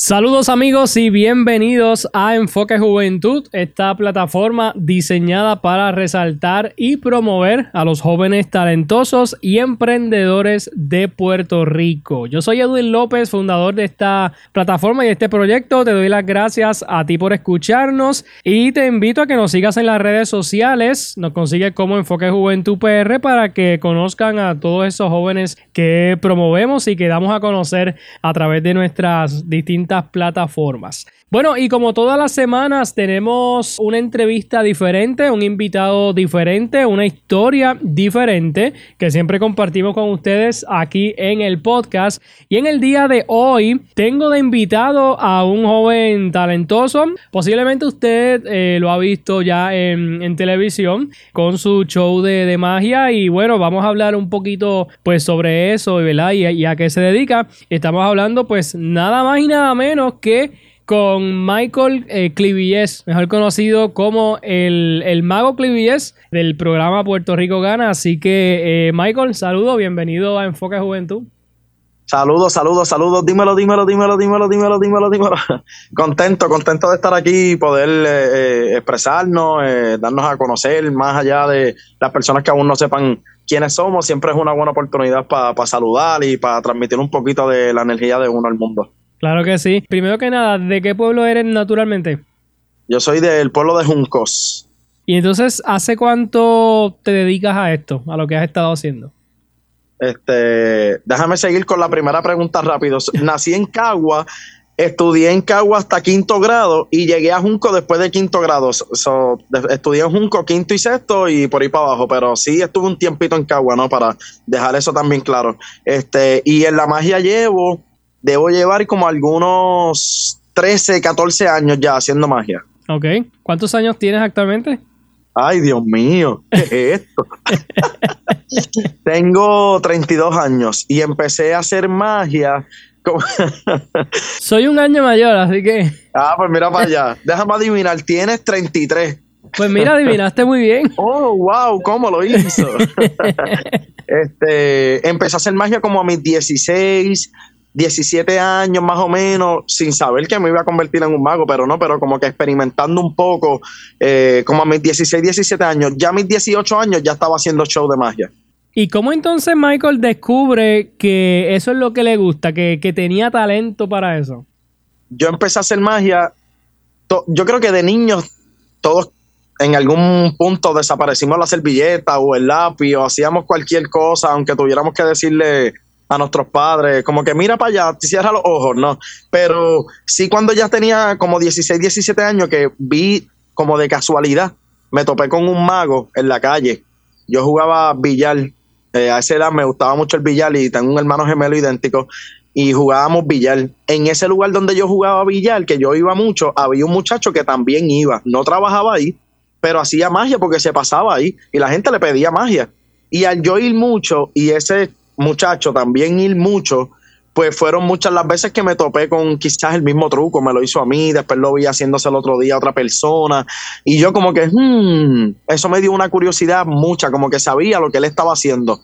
Saludos amigos y bienvenidos a Enfoque Juventud, esta plataforma diseñada para resaltar y promover a los jóvenes talentosos y emprendedores de Puerto Rico. Yo soy Edwin López, fundador de esta plataforma y este proyecto. Te doy las gracias a ti por escucharnos y te invito a que nos sigas en las redes sociales. Nos consigues como Enfoque Juventud PR para que conozcan a todos esos jóvenes que promovemos y que damos a conocer a través de nuestras distintas plataformas. Bueno, y como todas las semanas tenemos una entrevista diferente, un invitado diferente, una historia diferente que siempre compartimos con ustedes aquí en el podcast. Y en el día de hoy tengo de invitado a un joven talentoso. Posiblemente usted eh, lo ha visto ya en, televisión con su show de, magia. Y bueno, vamos a hablar un poquito pues sobre eso, ¿verdad? Y, y a qué se dedica. Estamos hablando pues nada más y nada menos que con Michael eh, mejor conocido como el, mago Clivilles del programa Puerto Rico Gana. Así que, eh, Michael, saludo, bienvenido a Enfoque Juventud. Saludos, saludos, saludos. Dímelo, dímelo, dímelo, dímelo, dímelo, dímelo, dímelo. contento, contento de estar aquí y poder eh, eh, expresarnos, darnos a conocer más allá de las personas que aún no sepan quiénes somos. Siempre es una buena oportunidad para saludar y para transmitir un poquito de la energía de uno al mundo. Claro que sí. Primero que nada, ¿de qué pueblo eres naturalmente? Yo soy del pueblo de Juncos. Y entonces, ¿hace cuánto te dedicas a esto, a lo que has estado haciendo? Este, déjame seguir con la primera pregunta rápido. Nací en Cagua, estudié en Cagua hasta quinto grado y llegué a Junco después de quinto grado. estudié en Junco quinto y sexto y por ahí para abajo, pero sí estuve un tiempito en Cagua, ¿no? Para dejar eso también claro. Este, y en la magia llevo debo llevar como algunos 13, 14 años ya haciendo magia. Ok. ¿Cuántos años tienes actualmente? Ay, Dios mío, ¿qué es esto? Tengo 32 años y empecé a hacer magia. Soy un año mayor, así que. Ah, pues mira para allá. Déjame adivinar, tienes 33. Pues mira, adivinaste muy bien. Oh, wow, ¿cómo lo hizo? este, empecé a hacer magia como a mis 16, 17 años más o menos, sin saber que me iba a convertir en un mago, pero no, pero como que experimentando un poco, eh, como a mis 16, 17 años, ya a mis 18 años ya estaba haciendo show de magia. ¿Y cómo entonces Michael descubre que eso es lo que le gusta, que, tenía talento para eso? Yo empecé a hacer magia, yo creo que de niños todos en algún punto desaparecimos la servilleta o el lápiz o hacíamos cualquier cosa, aunque tuviéramos que decirle a nuestros padres, como que mira para allá, cierra los ojos, no. Pero sí cuando ya tenía como 16, 17 años que vi como de casualidad, me topé con un mago en la calle. Yo jugaba billar, eh, a esa edad me gustaba mucho el billar y tengo un hermano gemelo idéntico y jugábamos billar. En ese lugar donde yo jugaba billar, que yo iba mucho, había un muchacho que también iba, no trabajaba ahí, pero hacía magia porque se pasaba ahí y la gente le pedía magia. Y al yo ir mucho y ese muchacho, también ir mucho, pues fueron muchas las veces que me topé con quizás el mismo truco, me lo hizo a mí, después lo vi haciéndose el otro día a otra persona, y yo como que, hmm, eso me dio una curiosidad mucha, como que sabía lo que él estaba haciendo.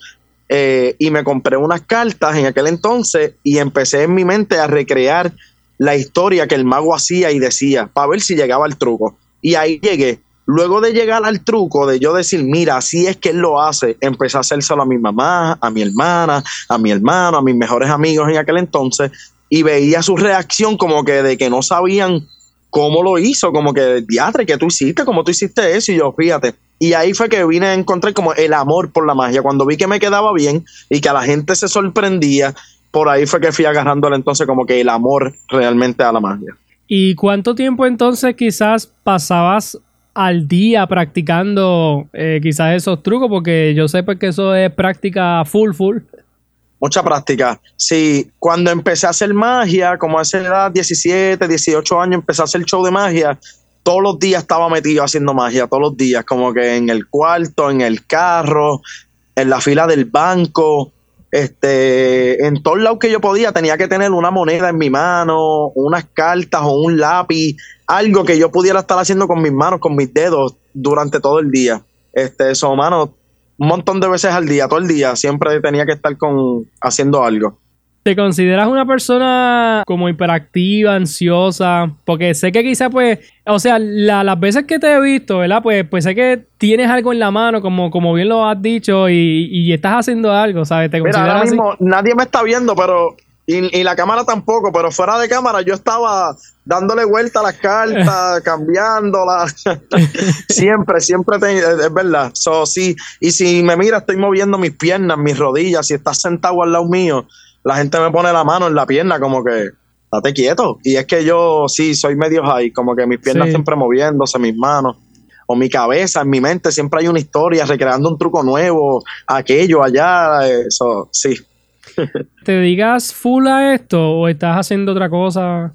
Eh, y me compré unas cartas en aquel entonces y empecé en mi mente a recrear la historia que el mago hacía y decía, para ver si llegaba el truco. Y ahí llegué. Luego de llegar al truco de yo decir, mira, así es que él lo hace, empecé a hacérselo a mi mamá, a mi hermana, a mi hermano, a mis mejores amigos en aquel entonces, y veía su reacción como que de que no sabían cómo lo hizo, como que, diatre, que tú hiciste? ¿Cómo tú hiciste eso? Y yo, fíjate. Y ahí fue que vine a encontrar como el amor por la magia. Cuando vi que me quedaba bien y que a la gente se sorprendía, por ahí fue que fui agarrándole entonces como que el amor realmente a la magia. ¿Y cuánto tiempo entonces quizás pasabas al día practicando eh, quizás esos trucos? Porque yo sé pues, que eso es práctica full, full. Mucha práctica. Sí, cuando empecé a hacer magia, como a esa edad, 17, 18 años, empecé a hacer show de magia, todos los días estaba metido haciendo magia, todos los días, como que en el cuarto, en el carro, en la fila del banco, este, en todos lados que yo podía tenía que tener una moneda en mi mano, unas cartas o un lápiz, algo que yo pudiera estar haciendo con mis manos, con mis dedos durante todo el día. Este, eso, mano, un montón de veces al día, todo el día, siempre tenía que estar con haciendo algo. ¿Te consideras una persona como hiperactiva, ansiosa? Porque sé que quizá pues, o sea, las veces que te he visto, ¿verdad? Pues, pues sé que tienes algo en la mano, como, como bien lo has dicho, y, estás haciendo algo, ¿sabes? ¿Te Mira, ahora mismo nadie me está viendo, pero, y, y, la cámara tampoco, pero fuera de cámara yo estaba dándole vuelta a las cartas, cambiándolas. siempre, siempre, es verdad. So, sí, y si me mira, estoy moviendo mis piernas, mis rodillas, si estás sentado al lado mío la gente me pone la mano en la pierna como que, date quieto. Y es que yo sí, soy medio high, como que mis piernas siempre moviéndose, mis manos o mi cabeza, en mi mente siempre hay una historia recreando un truco nuevo, aquello, allá, eso, sí. ¿Te dedicas full a esto o estás haciendo otra cosa?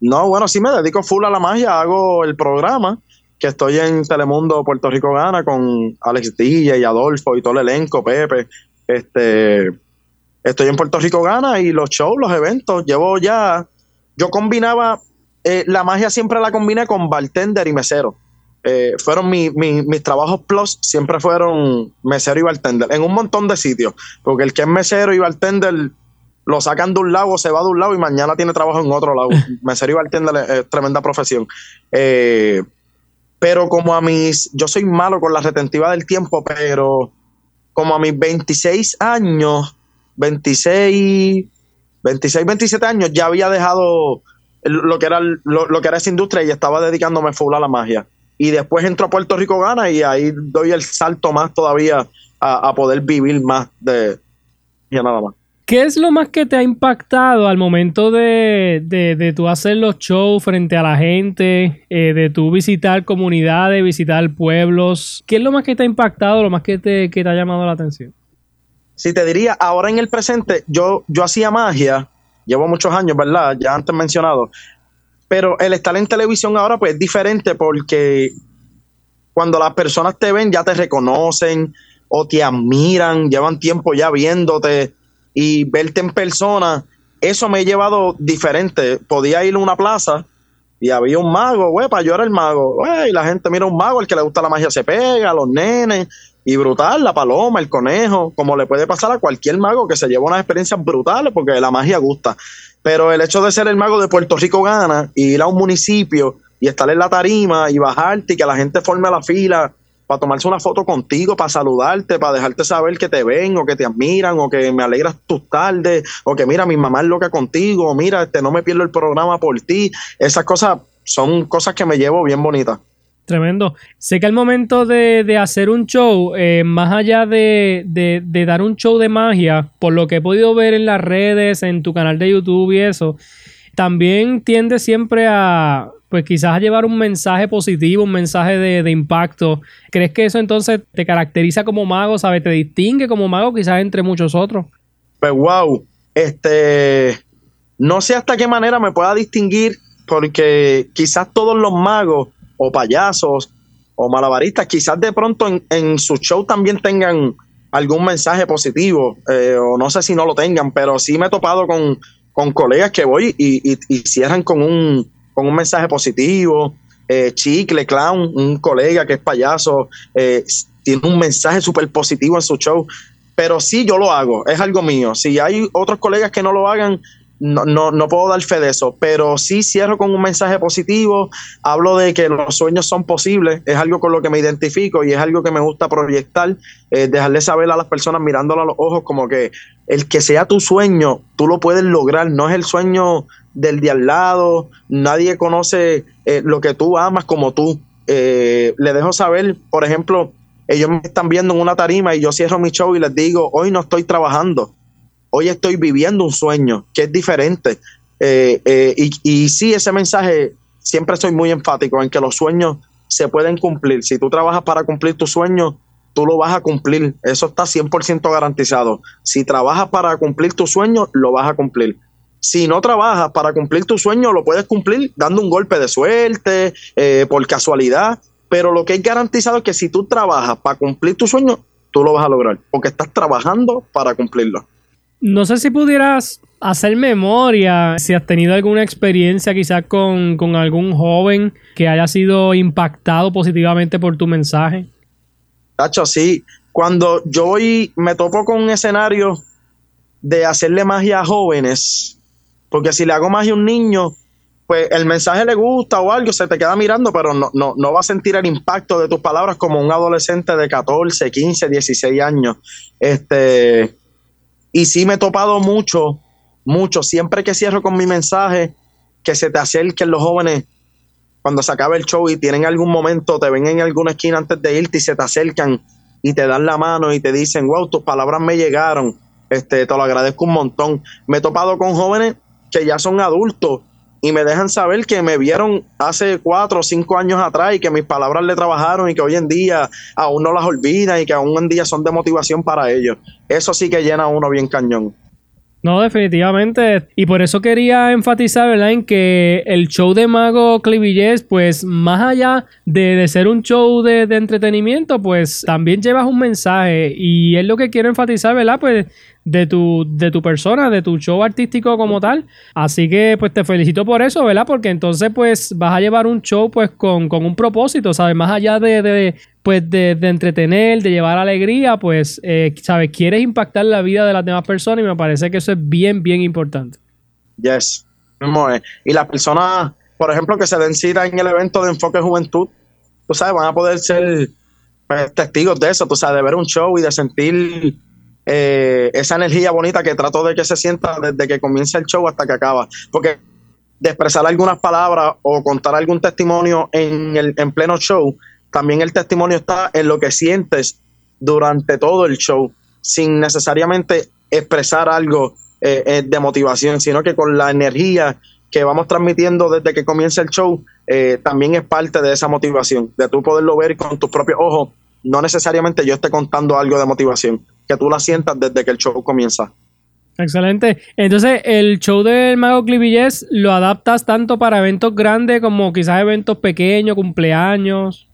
No, bueno, sí me dedico full a la magia, hago el programa, que estoy en Telemundo Puerto Rico Gana con Alex DJ y Adolfo y todo el elenco, Pepe, este Estoy en Puerto Rico Gana y los shows, los eventos, llevo ya, yo combinaba, eh, la magia siempre la combiné con bartender y mesero. Eh, fueron mis trabajos plus, siempre fueron mesero y bartender, en un montón de sitios, porque el que es mesero y bartender lo sacan de un lado, se va de un lado y mañana tiene trabajo en otro lado. mesero y bartender es, tremenda profesión. Eh, pero como a mis, yo soy malo con la retentiva del tiempo, pero como a mis 26 años, 26, 26, 27 años ya había dejado lo que era lo, que era esa industria y estaba dedicándome full a la magia. Y después entro a Puerto Rico Gana y ahí doy el salto más todavía a, poder vivir más de ya nada más. ¿Qué es lo más que te ha impactado al momento de, de, tú hacer los shows frente a la gente, eh, de tú visitar comunidades, visitar pueblos? ¿Qué es lo más que te ha impactado, lo más que te, que te ha llamado la atención? Si te diría, ahora en el presente, yo, yo hacía magia, llevo muchos años, ¿verdad? Ya antes mencionado, pero el estar en televisión ahora pues es diferente porque cuando las personas te ven ya te reconocen o te admiran, llevan tiempo ya viéndote y verte en persona, eso me ha llevado diferente. Podía ir a una plaza y había un mago, para yo era el mago, y la gente mira un mago, el que le gusta la magia se pega, los nenes, y brutal, la paloma, el conejo, como le puede pasar a cualquier mago que se lleva unas experiencias brutales porque la magia gusta. Pero el hecho de ser el mago de Puerto Rico gana y ir a un municipio y estar en la tarima y bajarte y que la gente forme la fila para tomarse una foto contigo, para saludarte, para dejarte saber que te ven o que te admiran o que me alegras tus tardes o que mira, mi mamá es loca contigo, o mira, este, no me pierdo el programa por ti. Esas cosas son cosas que me llevo bien bonitas. Tremendo. Sé que al momento de, hacer un show, eh, más allá de, dar un show de magia, por lo que he podido ver en las redes, en tu canal de YouTube y eso, también tiende siempre a, pues quizás a llevar un mensaje positivo, un mensaje de, impacto. ¿Crees que eso entonces te caracteriza como mago, ¿sabes? Te distingue como mago quizás entre muchos otros. Pues wow, este, no sé hasta qué manera me pueda distinguir porque quizás todos los magos o payasos o malabaristas, quizás de pronto en, su show también tengan algún mensaje positivo, eh, o no sé si no lo tengan, pero sí me he topado con, colegas que voy y, cierran con un, con un mensaje positivo. Eh, Chicle, Clown, un colega que es payaso, eh, tiene un mensaje súper positivo en su show, pero sí yo lo hago, es algo mío. Si hay otros colegas que no lo hagan, no, no, no, puedo dar fe de eso, pero sí cierro con un mensaje positivo, hablo de que los sueños son posibles, es algo con lo que me identifico y es algo que me gusta proyectar, eh, dejarle saber a las personas mirándolo a los ojos como que el que sea tu sueño, tú lo puedes lograr, no es el sueño del de al lado, nadie conoce eh, lo que tú amas como tú. Eh, le dejo saber, por ejemplo, ellos me están viendo en una tarima y yo cierro mi show y les digo, hoy no estoy trabajando hoy estoy viviendo un sueño que es diferente. Eh, eh, y, y sí, ese mensaje siempre soy muy enfático en que los sueños se pueden cumplir. Si tú trabajas para cumplir tus sueños, tú lo vas a cumplir. Eso está 100% garantizado. Si trabajas para cumplir tus sueños, lo vas a cumplir. Si no trabajas para cumplir tus sueños, lo puedes cumplir dando un golpe de suerte, eh, por casualidad. Pero lo que es garantizado es que si tú trabajas para cumplir tus sueños, tú lo vas a lograr, porque estás trabajando para cumplirlo. No sé si pudieras hacer memoria, si has tenido alguna experiencia quizás con, con algún joven que haya sido impactado positivamente por tu mensaje. Tacho, sí. Cuando yo voy, me topo con un escenario de hacerle magia a jóvenes, porque si le hago magia a un niño, pues el mensaje le gusta o algo, se te queda mirando, pero no, no, no va a sentir el impacto de tus palabras como un adolescente de 14, 15, 16 años. Este, y sí me he topado mucho, mucho, siempre que cierro con mi mensaje, que se te acerquen los jóvenes cuando se acabe el show y tienen algún momento, te ven en alguna esquina antes de irte y se te acercan y te dan la mano y te dicen, wow, tus palabras me llegaron, este, te lo agradezco un montón. Me he topado con jóvenes que ya son adultos y me dejan saber que me vieron hace cuatro o cinco años atrás y que mis palabras le trabajaron y que hoy en día aún no las olvidan y que aún en día son de motivación para ellos. Eso sí que llena a uno bien cañón. No, definitivamente. Y por eso quería enfatizar, ¿verdad? En que el show de Mago Clivillés, pues más allá de, ser un show de, de, entretenimiento, pues también llevas un mensaje. Y es lo que quiero enfatizar, ¿verdad? Pues de tu, de tu persona, de tu show artístico como tal. Así que pues te felicito por eso, ¿verdad? Porque entonces pues vas a llevar un show pues con, un propósito, ¿sabes? Más allá de, de pues de, entretener, de llevar alegría, pues, eh, ¿sabes? Quieres impactar la vida de las demás personas y me parece que eso es bien, bien importante. Yes. Y las personas, por ejemplo, que se den cita en el evento de Enfoque Juventud, tú sabes, van a poder ser pues, testigos de eso, tú sabes, de ver un show y de sentir eh, esa energía bonita que trato de que se sienta desde que comienza el show hasta que acaba. Porque de expresar algunas palabras o contar algún testimonio en, el, en pleno show, también el testimonio está en lo que sientes durante todo el show, sin necesariamente expresar algo eh, eh, de motivación, sino que con la energía que vamos transmitiendo desde que comienza el show, también es parte de esa motivación, de tú poderlo ver con tus propios ojos, no necesariamente yo esté contando algo de motivación, que tú la sientas desde que el show comienza. Excelente. Entonces, el show del Mago Clivillés lo adaptas tanto para eventos grandes como quizás eventos pequeños, cumpleaños.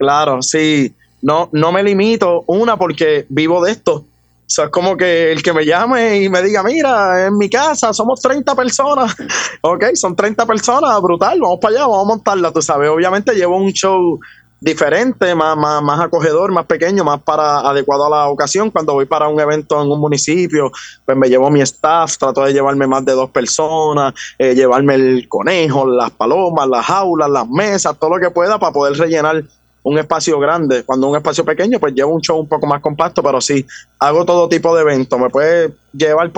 Claro, sí. No, no me limito, una, porque vivo de esto. O sea, es como que el que me llame y me diga, mira, en mi casa somos 30 personas. ok, son 30 personas, brutal, vamos para allá, vamos a montarla, tú sabes. Obviamente llevo un show diferente, más, más, más acogedor, más pequeño, más para adecuado a la ocasión. Cuando voy para un evento en un municipio, pues me llevo mi staff, trato de llevarme más de dos personas, eh, llevarme el conejo, las palomas, las jaulas, las mesas, todo lo que pueda para poder rellenar un espacio grande. Cuando un espacio pequeño, pues llevo un show un poco más compacto, pero sí, hago todo tipo de eventos. Me puede llevar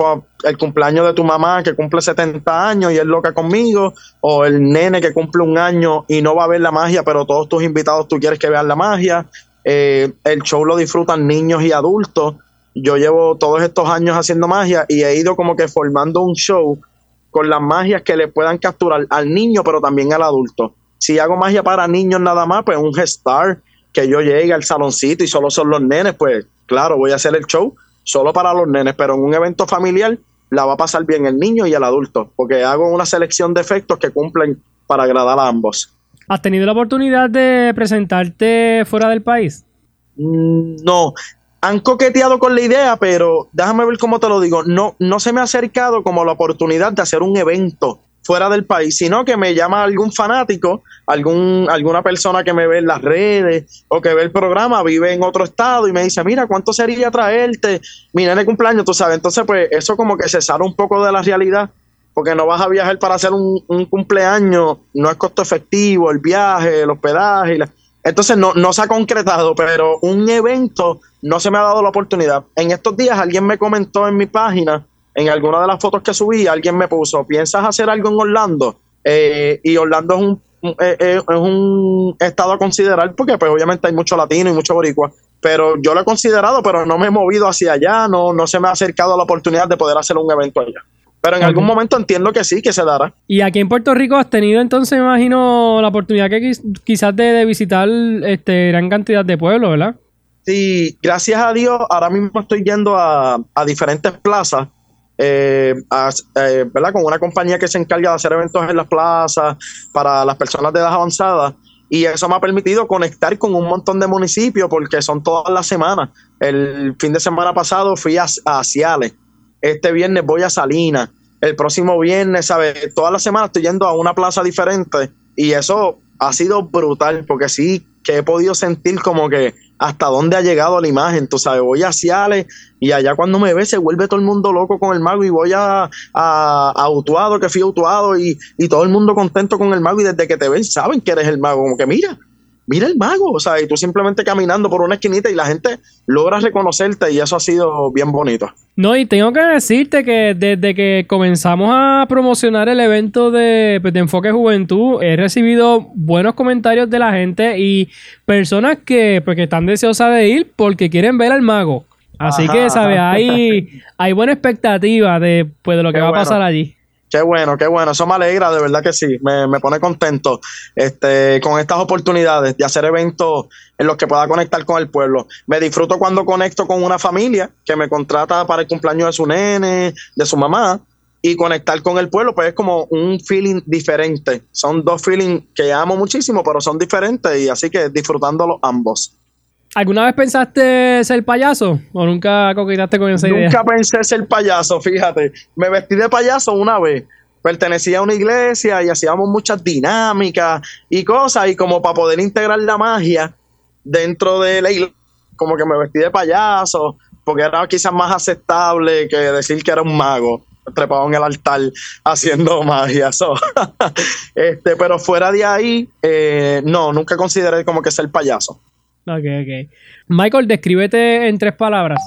el cumpleaños de tu mamá que cumple 70 años y es loca conmigo, o el nene que cumple un año y no va a ver la magia, pero todos tus invitados tú quieres que vean la magia. Eh, el show lo disfrutan niños y adultos. Yo llevo todos estos años haciendo magia y he ido como que formando un show con las magias que le puedan capturar al niño, pero también al adulto si hago magia para niños nada más, pues un gestar que yo llegue al saloncito y solo son los nenes, pues claro, voy a hacer el show solo para los nenes, pero en un evento familiar la va a pasar bien el niño y el adulto, porque hago una selección de efectos que cumplen para agradar a ambos. ¿Has tenido la oportunidad de presentarte fuera del país? Mm, no, han coqueteado con la idea, pero déjame ver cómo te lo digo. No, no se me ha acercado como la oportunidad de hacer un evento fuera del país, sino que me llama algún fanático, algún, alguna persona que me ve en las redes o que ve el programa, vive en otro estado y me dice, mira, ¿cuánto sería traerte mi nene cumpleaños? Tú sabes, entonces pues eso como que se sale un poco de la realidad, porque no vas a viajar para hacer un, cumpleaños, no es costo efectivo, el viaje, el hospedaje. Entonces no, no se ha concretado, pero un evento no se me ha dado la oportunidad. En estos días alguien me comentó en mi página, en alguna de las fotos que subí, alguien me puso, ¿piensas hacer algo en Orlando? Eh, y Orlando es un, eh, eh, es un estado a considerar porque pues obviamente hay mucho latino y mucho boricua, pero yo lo he considerado, pero no me he movido hacia allá, no, no se me ha acercado la oportunidad de poder hacer un evento allá. Pero en algún momento entiendo que sí, que se dará. Y aquí en Puerto Rico has tenido entonces, me imagino, la oportunidad que quizás de, visitar este, gran cantidad de pueblos, ¿verdad? Sí, gracias a Dios, ahora mismo estoy yendo a, diferentes plazas, eh, eh, ¿verdad? Con una compañía que se encarga de hacer eventos en las plazas para las personas de edad avanzada. Y eso me ha permitido conectar con un montón de municipios porque son todas las semanas. El fin de semana pasado fui a, a Ciales este viernes voy a Salinas, el próximo viernes, ¿sabes? Toda la semana estoy yendo a una plaza diferente y eso ha sido brutal porque sí que he podido sentir como que hasta dónde ha llegado la imagen, tú sabes, voy a Ciales y allá cuando me ve se vuelve todo el mundo loco con el mago y voy a, a, a Utuado, que fui a Utuado y, y todo el mundo contento con el mago y desde que te ven saben que eres el mago, como que mira, mira el mago, o sea, y tú simplemente caminando por una esquinita y la gente logra reconocerte y eso ha sido bien bonito. No, y tengo que decirte que desde que comenzamos a promocionar el evento de, pues, Enfoque Juventud, he recibido buenos comentarios de la gente y personas que, pues, están deseosas de ir porque quieren ver al mago. Así que, ¿sabes? Hay, hay buena expectativa de, pues, de lo que va a pasar allí. Qué bueno, qué bueno. Eso me alegra, de verdad que sí. Me, pone contento este, con estas oportunidades de hacer eventos en los que pueda conectar con el pueblo. Me disfruto cuando conecto con una familia que me contrata para el cumpleaños de su nene, de su mamá, y conectar con el pueblo, pues es como un feeling diferente. Son dos feelings que amo muchísimo, pero son diferentes y así que disfrutándolos ambos. ¿Alguna vez pensaste ser payaso o nunca coquetaste con esa idea? Nunca pensé ser payaso, fíjate. Me vestí de payaso una vez. Pertenecía a una iglesia y hacíamos muchas dinámicas y cosas y como para poder integrar la magia dentro de la iglesia, como que me vestí de payaso porque era quizás más aceptable que decir que era un mago trepado en el altar haciendo magia. este, pero fuera de ahí, eh, no, nunca consideré como que ser payaso. Ok, ok. Michael, descríbete en tres palabras.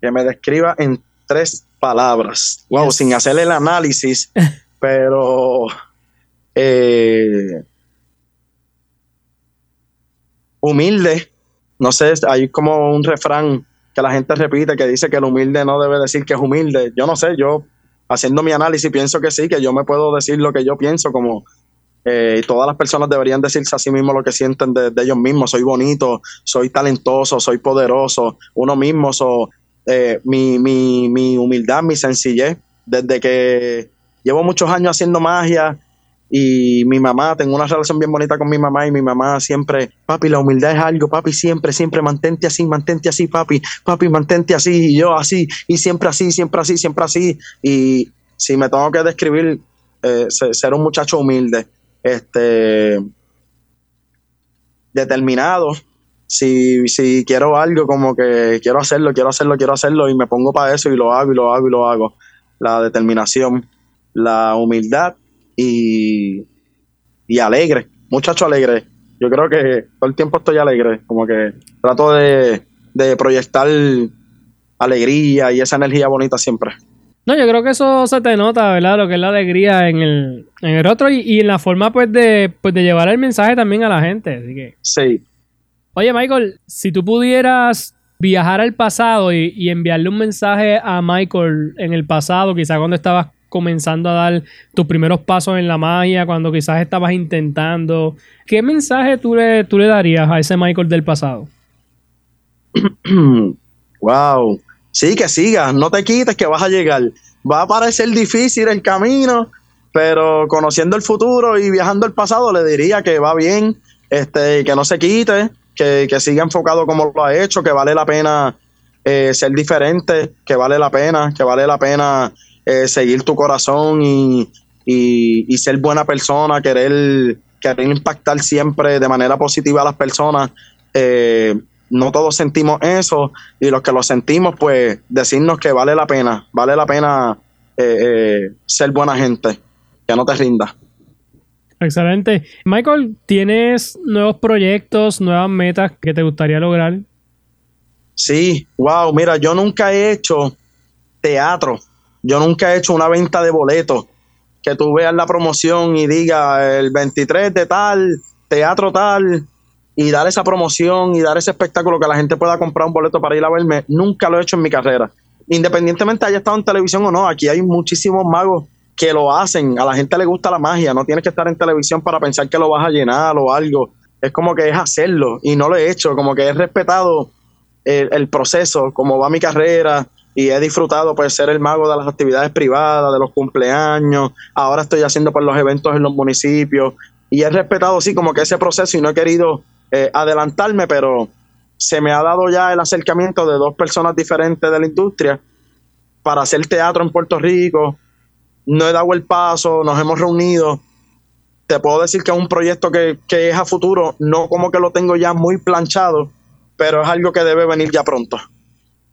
Que me describa en tres palabras. Wow, sin hacer el análisis, pero eh, humilde. No sé, hay como un refrán que la gente repite que dice que el humilde no debe decir que es humilde. Yo no sé, yo haciendo mi análisis pienso que sí, que yo me puedo decir lo que yo pienso como eh, todas las personas deberían decirse a sí mismos lo que sienten de, ellos mismos. Soy bonito, soy talentoso, soy poderoso, uno mismo. Eh, mi, mi, mi humildad, mi sencillez. Desde que llevo muchos años haciendo magia y mi mamá, tengo una relación bien bonita con mi mamá y mi mamá siempre, papi, la humildad es algo, papi, siempre, siempre, mantente así, mantente así, papi, papi, mantente así, y yo así, y siempre así, siempre así, siempre así. Y si me tengo que describir, eh, ser un muchacho humilde este determinado. Si, si quiero algo, como que quiero hacerlo, quiero hacerlo, quiero hacerlo, y me pongo para eso y lo hago y lo hago y lo hago. La determinación, la humildad y, y alegre, muchacho alegre. Yo creo que todo el tiempo estoy alegre, como que trato de, de proyectar alegría y esa energía bonita siempre. No, yo creo que eso se te nota, ¿verdad? Lo que es la alegría en el, en el otro y, en la forma, pues de, pues, de llevar el mensaje también a la gente. Así que. Sí. Oye, Michael, si tú pudieras viajar al pasado y, enviarle un mensaje a Michael en el pasado, quizás cuando estabas comenzando a dar tus primeros pasos en la magia, cuando quizás estabas intentando, ¿qué mensaje tú le, tú le darías a ese Michael del pasado? wow. Sí, que sigas, no te quites que vas a llegar. Va a parecer difícil el camino, pero conociendo el futuro y viajando al pasado le diría que va bien, este, que no se quite, que, siga enfocado como lo ha hecho, que vale la pena eh, ser diferente, que vale la pena, que vale la pena eh, seguir tu corazón y, y, ser buena persona, querer, querer impactar siempre de manera positiva a las personas. Eh, no todos sentimos eso y los que lo sentimos, pues decirnos que vale la pena, vale la pena eh, eh, ser buena gente, que no te rindas. Excelente. Michael, ¿tienes nuevos proyectos, nuevas metas que te gustaría lograr? Sí, wow, mira, yo nunca he hecho teatro, yo nunca he hecho una venta de boletos, que tú veas la promoción y diga el 23 de tal, teatro tal, y dar esa promoción y dar ese espectáculo que la gente pueda comprar un boleto para ir a verme, nunca lo he hecho en mi carrera. independientemente haya estado en televisión o no, aquí hay muchísimos magos que lo hacen. A la gente le gusta la magia, no tienes que estar en televisión para pensar que lo vas a llenar o algo. Es como que es hacerlo y no lo he hecho, como que he respetado el, proceso, como va mi carrera y he disfrutado pues ser el mago de las actividades privadas, de los cumpleaños. Ahora estoy haciendo pues, los eventos en los municipios y he respetado sí como que ese proceso y no he querido eh, adelantarme, pero se me ha dado ya el acercamiento de dos personas diferentes de la industria para hacer teatro en Puerto Rico, no he dado el paso, nos hemos reunido. Te puedo decir que es un proyecto que, es a futuro, no como que lo tengo ya muy planchado, pero es algo que debe venir ya pronto.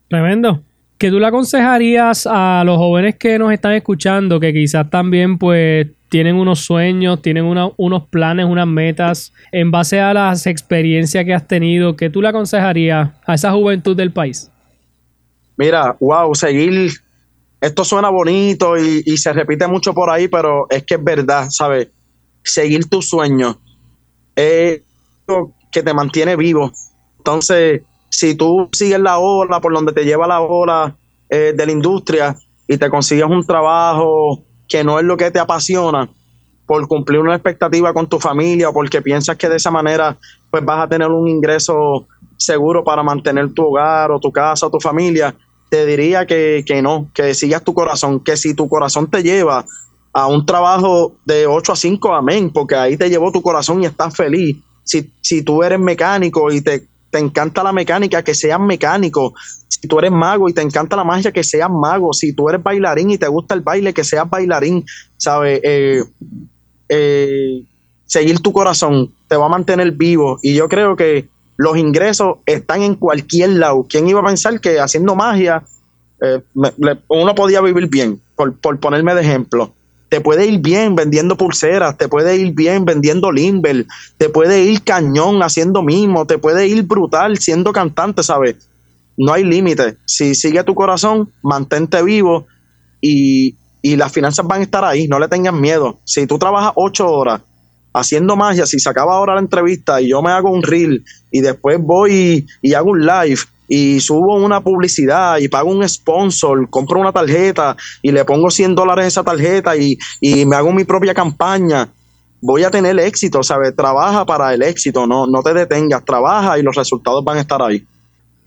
Tremendo. ¿Qué tú le aconsejarías a los jóvenes que nos están escuchando, que quizás también pues tienen unos sueños, tienen unos planes, unas metas, en base a las experiencias que has tenido, ¿qué tú le aconsejarías a esa juventud del país? Mira, wow, seguir esto suena bonito y, se repite mucho por ahí, pero es que es verdad, ¿sabes? Seguir tus sueños es que te mantiene vivo. Entonces, si tú sigues la ola por donde te lleva la ola eh, de la industria y te consigues un trabajo que no es lo que te apasiona, por cumplir una expectativa con tu familia o porque piensas que de esa manera pues vas a tener un ingreso seguro para mantener tu hogar o tu casa o tu familia, te diría que, no, que sigas tu corazón, que si tu corazón te lleva a un trabajo de 8 a 5, amén, porque ahí te llevó tu corazón y estás feliz. Si, si tú eres mecánico y te, te encanta la mecánica, que seas mecánico. Si tú eres mago y te encanta la magia, que seas mago. Si tú eres bailarín y te gusta el baile, que seas bailarín. ¿Sabes? Eh, eh, seguir tu corazón te va a mantener vivo. Y yo creo que los ingresos están en cualquier lado. ¿Quién iba a pensar que haciendo magia eh, uno podía vivir bien? Por, ponerme de ejemplo. Te puede ir bien vendiendo pulseras, te puede ir bien vendiendo limber, te puede ir cañón haciendo mismo, te puede ir brutal siendo cantante, ¿sabes? No hay límite. Si sigue tu corazón, mantente vivo y, y las finanzas van a estar ahí, no le tengas miedo. Si tú trabajas ocho horas haciendo magia, si se acaba ahora la entrevista y yo me hago un reel y después voy y, hago un live y subo una publicidad y pago un sponsor, compro una tarjeta y le pongo 100 dólares a esa tarjeta y, y, me hago mi propia campaña, voy a tener éxito, ¿sabes? Trabaja para el éxito, no, no te detengas, trabaja y los resultados van a estar ahí.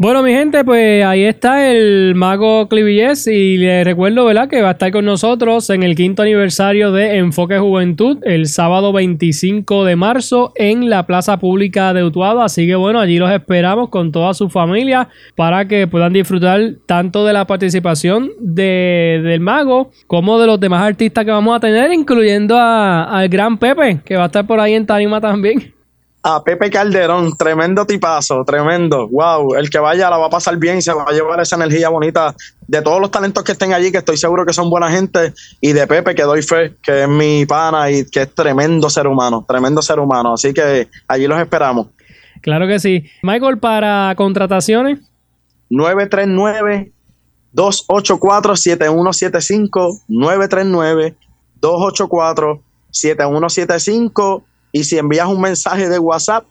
Bueno, mi gente, pues ahí está el mago Clivilles y les recuerdo, ¿verdad? Que va a estar con nosotros en el quinto aniversario de Enfoque Juventud el sábado 25 de marzo en la Plaza Pública de Utuado. Así que bueno, allí los esperamos con toda su familia para que puedan disfrutar tanto de la participación de, del mago como de los demás artistas que vamos a tener, incluyendo al gran Pepe, que va a estar por ahí en Tarima también a Pepe Calderón, tremendo tipazo, tremendo. Wow, el que vaya la va a pasar bien y se va a llevar esa energía bonita de todos los talentos que estén allí, que estoy seguro que son buena gente, y de Pepe, que doy fe, que es mi pana y que es tremendo ser humano, tremendo ser humano. Así que allí los esperamos. Claro que sí. Michael, para contrataciones. 939 284 7175 939 284 7175 y si envías un mensaje de WhatsApp,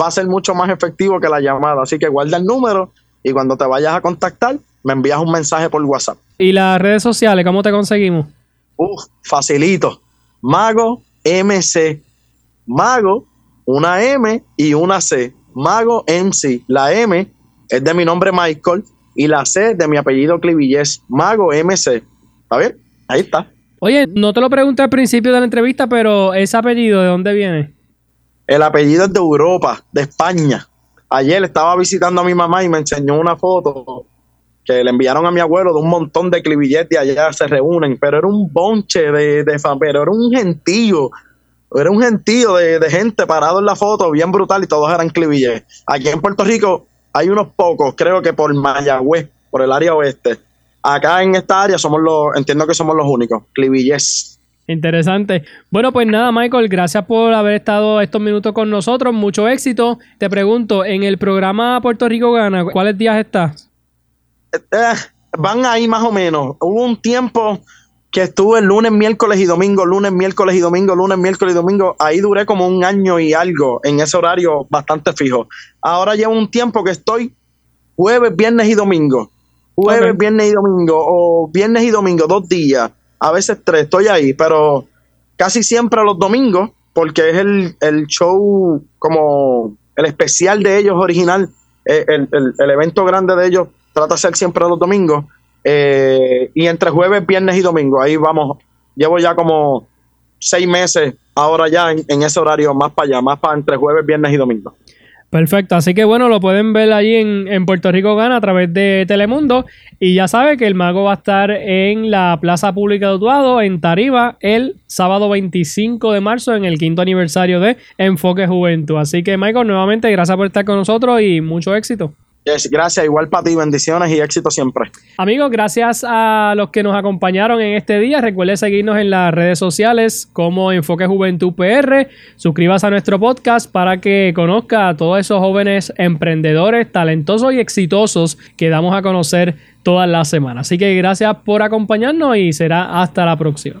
va a ser mucho más efectivo que la llamada. Así que guarda el número y cuando te vayas a contactar, me envías un mensaje por WhatsApp. ¿Y las redes sociales, cómo te conseguimos? Uf, facilito. Mago MC. Mago, una M y una C. Mago MC. La M es de mi nombre Michael y la C de mi apellido Clivillés. Mago MC. ¿Está bien? Ahí está. Oye, no te lo pregunté al principio de la entrevista, pero ese apellido, ¿de dónde viene? El apellido es de Europa, de España. Ayer estaba visitando a mi mamá y me enseñó una foto que le enviaron a mi abuelo de un montón de clivilletes allá se reúnen, pero era un bonche de, de pero era un gentío, era un gentío de, gente parado en la foto, bien brutal, y todos eran clivilletes. Aquí en Puerto Rico hay unos pocos, creo que por Mayagüez, por el área oeste, acá en esta área somos los, entiendo que somos los únicos, Clivilles. Interesante. Bueno, pues nada, Michael, gracias por haber estado estos minutos con nosotros. Mucho éxito. Te pregunto, en el programa Puerto Rico Gana, ¿cuáles días estás? Eh, van ahí más o menos. Hubo un tiempo que estuve lunes, miércoles y domingo, lunes, miércoles y domingo, lunes, miércoles y domingo. Ahí duré como un año y algo en ese horario bastante fijo. Ahora llevo un tiempo que estoy jueves, viernes y domingo jueves, viernes y domingo, o viernes y domingo, dos días, a veces tres, estoy ahí, pero casi siempre los domingos, porque es el, el show como el especial de ellos original, eh, el, el- el evento grande de ellos trata de ser siempre los domingos, eh, y entre jueves, viernes y domingo, ahí vamos, llevo ya como seis meses ahora ya en, en ese horario más para allá, más para entre jueves, viernes y domingo. Perfecto, así que bueno, lo pueden ver allí en, Puerto Rico Gana a través de Telemundo. Y ya sabe que el mago va a estar en la Plaza Pública de Utuado, en Tariba, el sábado 25 de marzo, en el quinto aniversario de Enfoque Juventud. Así que, Michael, nuevamente, gracias por estar con nosotros y mucho éxito. Gracias, igual para ti, bendiciones y éxito siempre. Amigos, gracias a los que nos acompañaron en este día. Recuerde seguirnos en las redes sociales como Enfoque Juventud PR. Suscríbase a nuestro podcast para que conozca a todos esos jóvenes emprendedores, talentosos y exitosos que damos a conocer todas las semanas. Así que gracias por acompañarnos y será hasta la próxima.